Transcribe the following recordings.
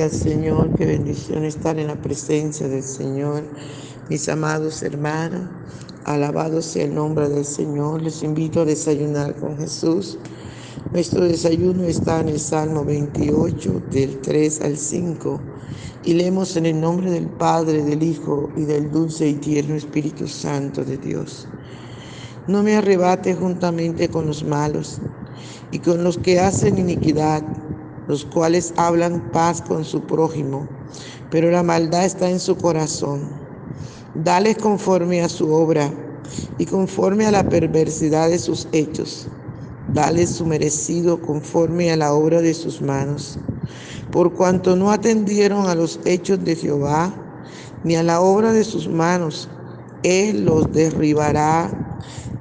Al Señor, qué bendición estar en la presencia del Señor. Mis amados hermanos, alabado sea el nombre del Señor. Les invito a desayunar con Jesús. Nuestro desayuno está en el Salmo 28, del 3 al 5. Y leemos en el nombre del Padre, del Hijo y del dulce y tierno Espíritu Santo de Dios. No me arrebate juntamente con los malos y con los que hacen iniquidad los cuales hablan paz con su prójimo, pero la maldad está en su corazón. Dales conforme a su obra y conforme a la perversidad de sus hechos. Dales su merecido conforme a la obra de sus manos. Por cuanto no atendieron a los hechos de Jehová, ni a la obra de sus manos, Él los derribará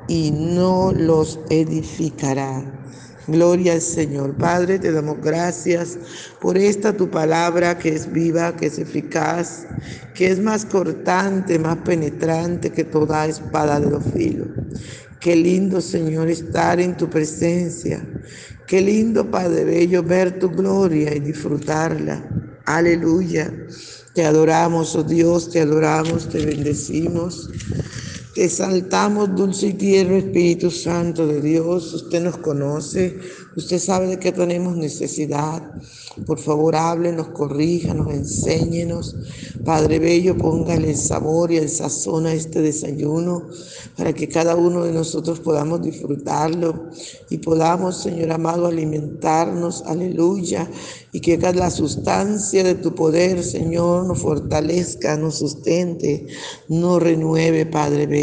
y no los edificará. Gloria al Señor. Padre, te damos gracias por esta tu palabra que es viva, que es eficaz, que es más cortante, más penetrante que toda espada de los filos. Qué lindo, Señor, estar en tu presencia. Qué lindo, Padre Bello, ver tu gloria y disfrutarla. Aleluya. Te adoramos, oh Dios, te adoramos, te bendecimos. Te exaltamos, dulce y tierno Espíritu Santo de Dios. Usted nos conoce, usted sabe de qué tenemos necesidad. Por favor, háblenos, corríjanos, enséñenos. Padre Bello, póngale el sabor y el sazón a este desayuno para que cada uno de nosotros podamos disfrutarlo y podamos, Señor amado, alimentarnos. Aleluya. Y que la sustancia de tu poder, Señor, nos fortalezca, nos sustente, nos renueve, Padre Bello.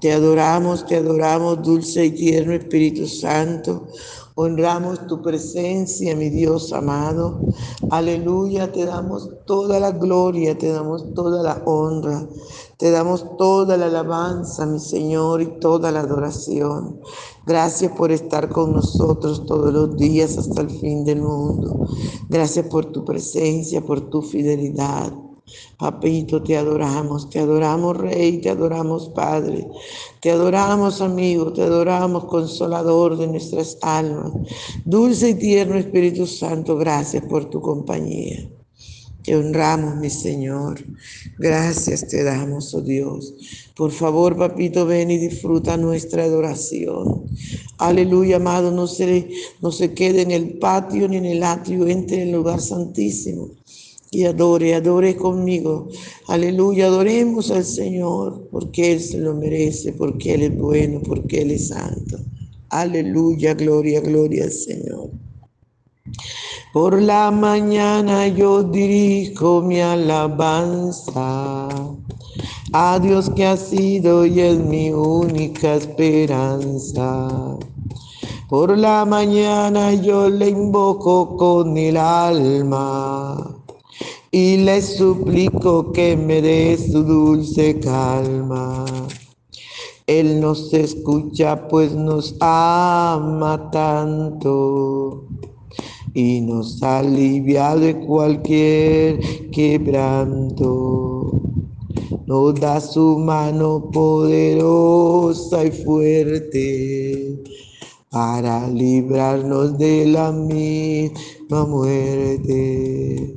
Te adoramos, te adoramos, dulce y tierno Espíritu Santo. Honramos tu presencia, mi Dios amado. Aleluya, te damos toda la gloria, te damos toda la honra, te damos toda la alabanza, mi Señor, y toda la adoración. Gracias por estar con nosotros todos los días hasta el fin del mundo. Gracias por tu presencia, por tu fidelidad. Papito, te adoramos, te adoramos Rey, te adoramos Padre, te adoramos amigo, te adoramos Consolador de nuestras almas. Dulce y tierno Espíritu Santo, gracias por tu compañía. Te honramos, mi Señor. Gracias te damos, oh Dios. Por favor, papito, ven y disfruta nuestra adoración. Aleluya, amado, no se, no se quede en el patio ni en el atrio, entre en el lugar santísimo y adore, adore conmigo. Aleluya, adoremos al Señor porque Él se lo merece, porque Él es bueno, porque Él es santo. Aleluya, gloria, gloria al Señor. Por la mañana yo dirijo mi alabanza a Dios que ha sido y es mi única esperanza. Por la mañana yo le invoco con el alma y le suplico que me dé su dulce calma. Él nos escucha pues nos ama tanto y nos alivia de cualquier quebranto. Nos da su mano poderosa y fuerte para librarnos de la misma muerte.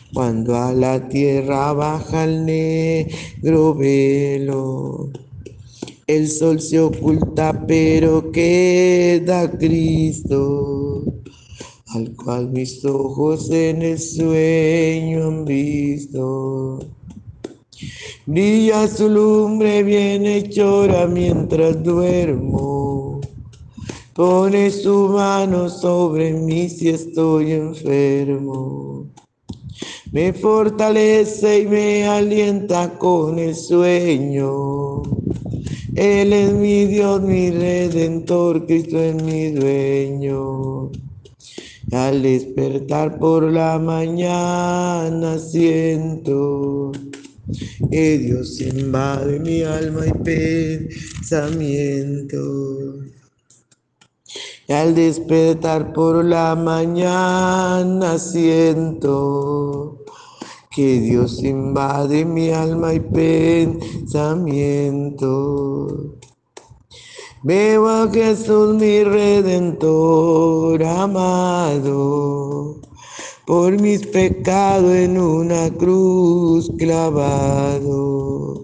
cuando a la tierra baja el negro velo. El sol se oculta, pero queda Cristo, al cual mis ojos en el sueño han visto. Brilla su lumbre bien hechora mientras duermo Pone su mano sobre mí si estoy enfermo. Me fortalece y me alienta con el sueño. Él es mi Dios, mi redentor, Cristo es mi dueño. Al despertar por la mañana siento que Dios invade mi alma y pensamiento. al despertar por la mañana siento que Dios invade mi alma y pensamiento. Veo a Jesús mi redentor amado, por mis pecados en una cruz clavado.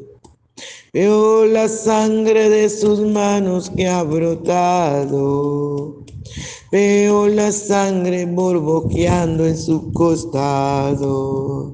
Veo la sangre de sus manos que ha brotado. Veo la sangre borboqueando en su costado.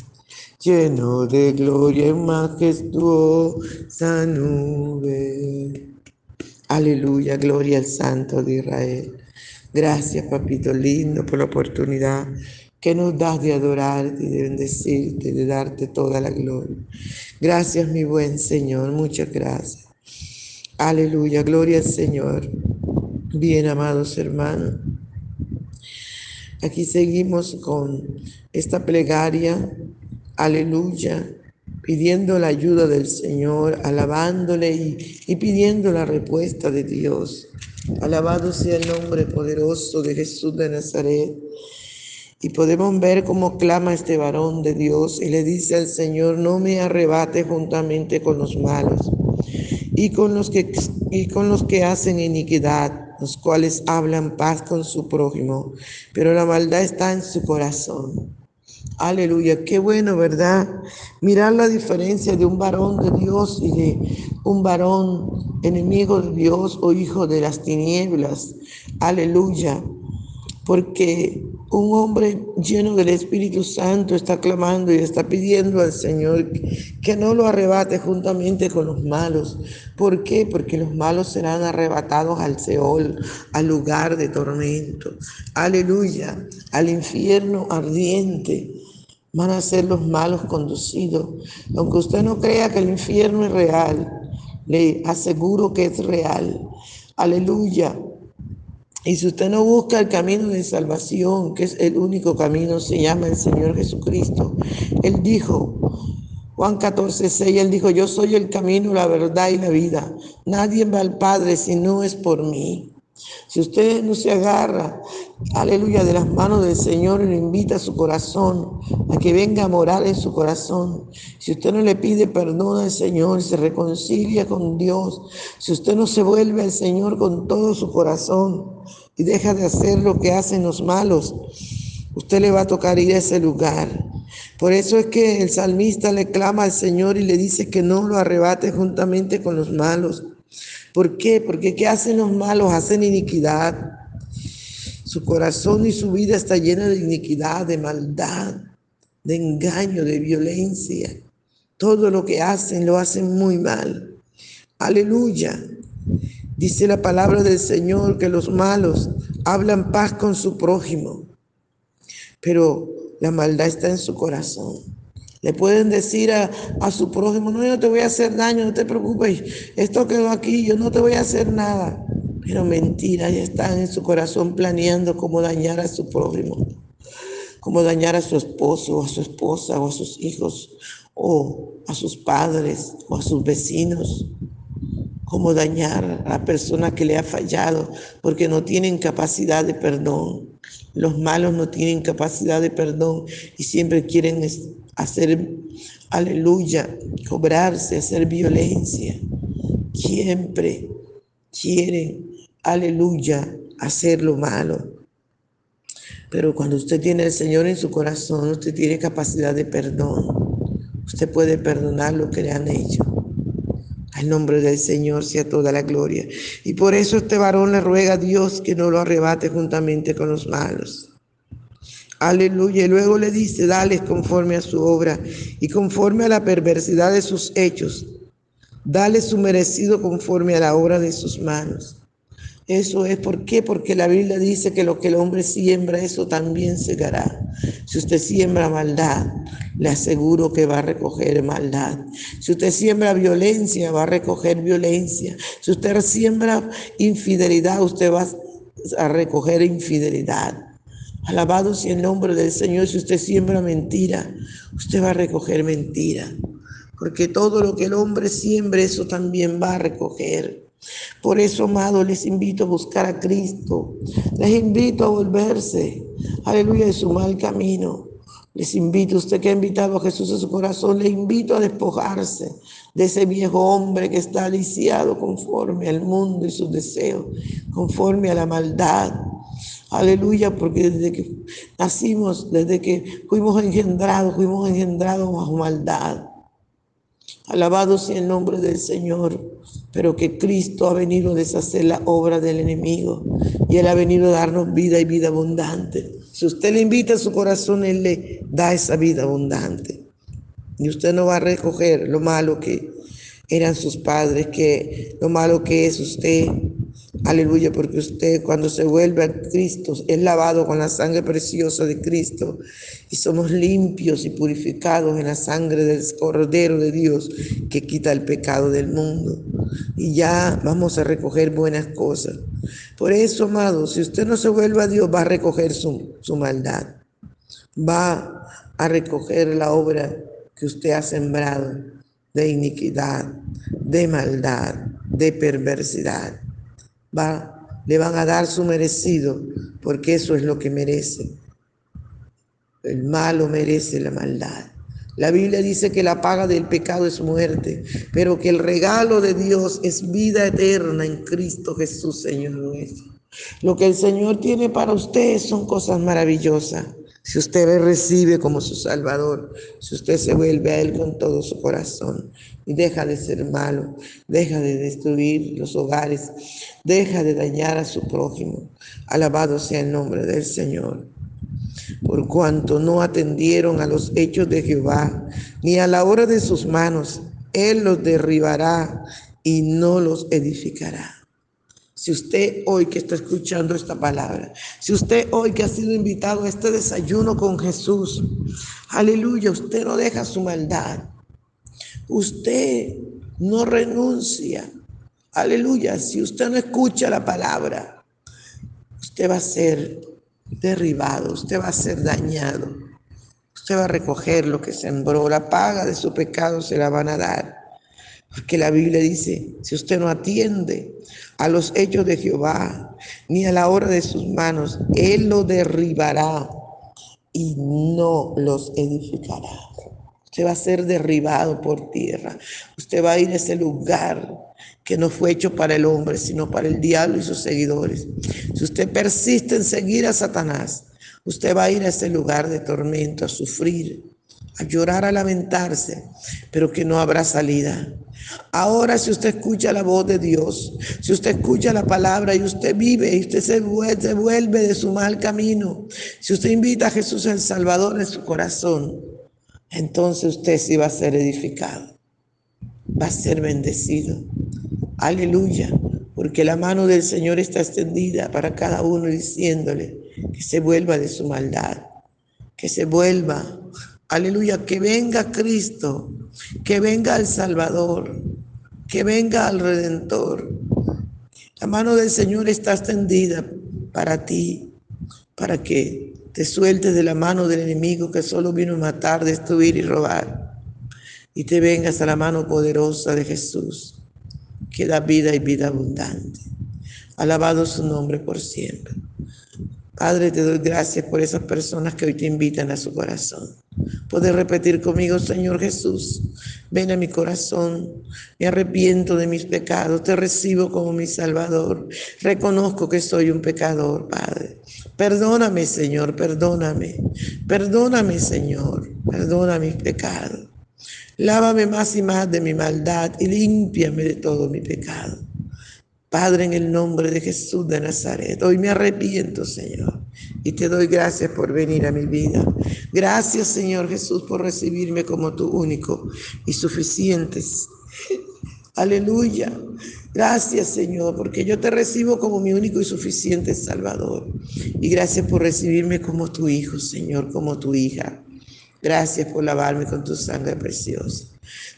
lleno de gloria y majestuosa nube. Aleluya, gloria al Santo de Israel. Gracias, papito lindo, por la oportunidad que nos das de adorarte, de bendecirte, de darte toda la gloria. Gracias, mi buen Señor, muchas gracias. Aleluya, gloria al Señor. Bien, amados hermanos. Aquí seguimos con esta plegaria. Aleluya pidiendo la ayuda del Señor, alabándole y, pidiendo la respuesta de Dios. Alabado sea el nombre poderoso de Jesús de Nazaret. Y podemos ver cómo clama este varón de Dios y le dice al Señor, no me arrebate juntamente con los malos y con los que, y con los que hacen iniquidad, los cuales hablan paz con su prójimo, pero la maldad está en su corazón. Aleluya, qué bueno, ¿verdad? Mirar la diferencia de un varón de Dios y de un varón enemigo de Dios o hijo de las tinieblas. Aleluya, porque un hombre lleno del Espíritu Santo está clamando y está pidiendo al Señor que no lo arrebate juntamente con los malos. ¿Por qué? Porque los malos serán arrebatados al Seol, al lugar de tormento. Aleluya, al infierno ardiente van a ser los malos conducidos. Aunque usted no crea que el infierno es real, le aseguro que es real. Aleluya. Y si usted no busca el camino de salvación, que es el único camino, se llama el Señor Jesucristo. Él dijo, Juan 14, 6, Él dijo, yo soy el camino, la verdad y la vida. Nadie va al Padre si no es por mí. Si usted no se agarra, aleluya, de las manos del Señor y lo invita a su corazón, a que venga a morar en su corazón, si usted no le pide perdón al Señor y se reconcilia con Dios, si usted no se vuelve al Señor con todo su corazón y deja de hacer lo que hacen los malos, usted le va a tocar ir a ese lugar. Por eso es que el salmista le clama al Señor y le dice que no lo arrebate juntamente con los malos. ¿Por qué? Porque ¿qué hacen los malos? Hacen iniquidad. Su corazón y su vida está llena de iniquidad, de maldad, de engaño, de violencia. Todo lo que hacen lo hacen muy mal. Aleluya. Dice la palabra del Señor que los malos hablan paz con su prójimo, pero la maldad está en su corazón. Le pueden decir a, su prójimo, no, yo te voy a hacer daño, no te preocupes, esto quedó aquí, yo no te voy a hacer nada. Pero mentira, ya están en su corazón planeando cómo dañar a su prójimo, cómo dañar a su esposo, a su esposa, o a sus hijos, o a sus padres, o a sus vecinos, cómo dañar a la persona que le ha fallado, porque no tienen capacidad de perdón. Los malos no tienen capacidad de perdón y siempre quieren hacer, aleluya, cobrarse, hacer violencia. Siempre quieren, aleluya, hacer lo malo. Pero cuando usted tiene al Señor en su corazón, usted tiene capacidad de perdón. Usted puede perdonar lo que le han hecho. Al nombre del Señor sea toda la gloria. Y por eso este varón le ruega a Dios que no lo arrebate juntamente con los malos. Aleluya. Y luego le dice, dales conforme a su obra y conforme a la perversidad de sus hechos. Dale su merecido conforme a la obra de sus manos. Eso es por qué, porque la Biblia dice que lo que el hombre siembra, eso también segará. Si usted siembra maldad, le aseguro que va a recoger maldad. Si usted siembra violencia, va a recoger violencia. Si usted siembra infidelidad, usted va a recoger infidelidad. Alabado sea el nombre del Señor. Si usted siembra mentira, usted va a recoger mentira. Porque todo lo que el hombre siembre, eso también va a recoger. Por eso, amado, les invito a buscar a Cristo. Les invito a volverse, aleluya, de su mal camino. Les invito, usted que ha invitado a Jesús a su corazón, le invito a despojarse de ese viejo hombre que está aliciado conforme al mundo y sus deseos, conforme a la maldad, Aleluya, porque desde que nacimos, desde que fuimos engendrados, fuimos engendrados bajo maldad. Alabado sea el nombre del Señor, pero que Cristo ha venido a deshacer la obra del enemigo y Él ha venido a darnos vida y vida abundante. Si usted le invita a su corazón, Él le da esa vida abundante. Y usted no va a recoger lo malo que eran sus padres, que lo malo que es usted, Aleluya, porque usted cuando se vuelve a Cristo es lavado con la sangre preciosa de Cristo y somos limpios y purificados en la sangre del Cordero de Dios que quita el pecado del mundo. Y ya vamos a recoger buenas cosas. Por eso, amado, si usted no se vuelve a Dios, va a recoger su, su maldad. Va a recoger la obra que usted ha sembrado de iniquidad, de maldad, de perversidad va, le van a dar su merecido, porque eso es lo que merece. El malo merece la maldad. La Biblia dice que la paga del pecado es muerte, pero que el regalo de Dios es vida eterna en Cristo Jesús, Señor nuestro. Lo que el Señor tiene para usted son cosas maravillosas. Si usted le recibe como su Salvador, si usted se vuelve a Él con todo su corazón y deja de ser malo, deja de destruir los hogares, deja de dañar a su prójimo. Alabado sea el nombre del Señor. Por cuanto no atendieron a los hechos de Jehová, ni a la hora de sus manos, Él los derribará y no los edificará. Si usted hoy que está escuchando esta palabra, si usted hoy que ha sido invitado a este desayuno con Jesús, aleluya, usted no deja su maldad, usted no renuncia, aleluya, si usted no escucha la palabra, usted va a ser derribado, usted va a ser dañado, usted va a recoger lo que sembró, la paga de su pecado se la van a dar. Porque la Biblia dice, si usted no atiende a los hechos de Jehová, ni a la hora de sus manos, Él lo derribará y no los edificará. Usted va a ser derribado por tierra. Usted va a ir a ese lugar que no fue hecho para el hombre, sino para el diablo y sus seguidores. Si usted persiste en seguir a Satanás, usted va a ir a ese lugar de tormento, a sufrir, a llorar, a lamentarse, pero que no habrá salida. Ahora si usted escucha la voz de Dios, si usted escucha la palabra y usted vive y usted se vuelve, de su mal camino, si usted invita a Jesús el Salvador en su corazón, entonces usted sí va a ser edificado, va a ser bendecido. Aleluya, porque la mano del Señor está extendida para cada uno diciéndole que se vuelva de su maldad, que se vuelva Aleluya, que venga Cristo, que venga el Salvador, que venga el Redentor. La mano del Señor está extendida para ti, para que te sueltes de la mano del enemigo que solo vino a matar, destruir y robar. Y te vengas a la mano poderosa de Jesús, que da vida y vida abundante. Alabado su nombre por siempre. Padre, te doy gracias por esas personas que hoy te invitan a su corazón. Puedes repetir conmigo, Señor Jesús, ven a mi corazón, me arrepiento de mis pecados, te recibo como mi Salvador, reconozco que soy un pecador, Padre. Perdóname, Señor, perdóname, perdóname, Señor, perdona mis pecados. Lávame más y más de mi maldad y límpiame de todo mi pecado. Padre, en el nombre de Jesús de Nazaret, hoy me arrepiento, Señor, y te doy gracias por venir a mi vida. Gracias, Señor Jesús, por recibirme como tu único y suficiente. Aleluya. Gracias, Señor, porque yo te recibo como mi único y suficiente Salvador. Y gracias por recibirme como tu hijo, Señor, como tu hija. Gracias por lavarme con tu sangre preciosa.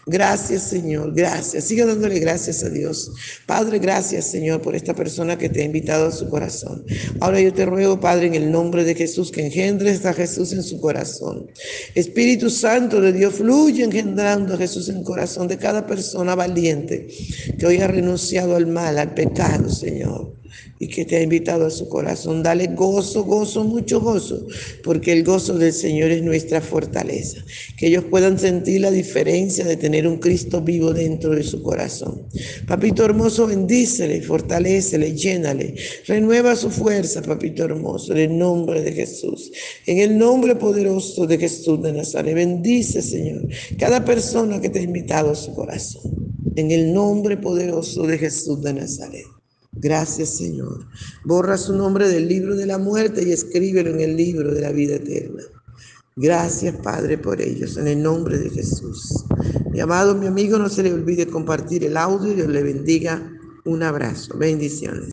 Gracias, Señor, gracias. Siga dándole gracias a Dios. Padre, gracias, Señor, por esta persona que te ha invitado a su corazón. Ahora yo te ruego, Padre, en el nombre de Jesús, que engendres a Jesús en su corazón. Espíritu Santo de Dios, fluye engendrando a Jesús en el corazón de cada persona valiente que hoy ha renunciado al mal, al pecado, Señor y que te ha invitado a su corazón. Dale gozo, gozo, mucho gozo, porque el gozo del Señor es nuestra fortaleza. Que ellos puedan sentir la diferencia de tener un Cristo vivo dentro de su corazón. Papito hermoso, bendícele, fortalecele, llénale, renueva su fuerza, papito hermoso, en el nombre de Jesús. En el nombre poderoso de Jesús de Nazaret, bendice, Señor, cada persona que te ha invitado a su corazón. En el nombre poderoso de Jesús de Nazaret. Gracias, Señor. Borra su nombre del libro de la muerte y escríbelo en el libro de la vida eterna. Gracias, Padre, por ellos, en el nombre de Jesús. Mi amado, mi amigo, no se le olvide compartir el audio Dios le bendiga. Un abrazo. Bendiciones.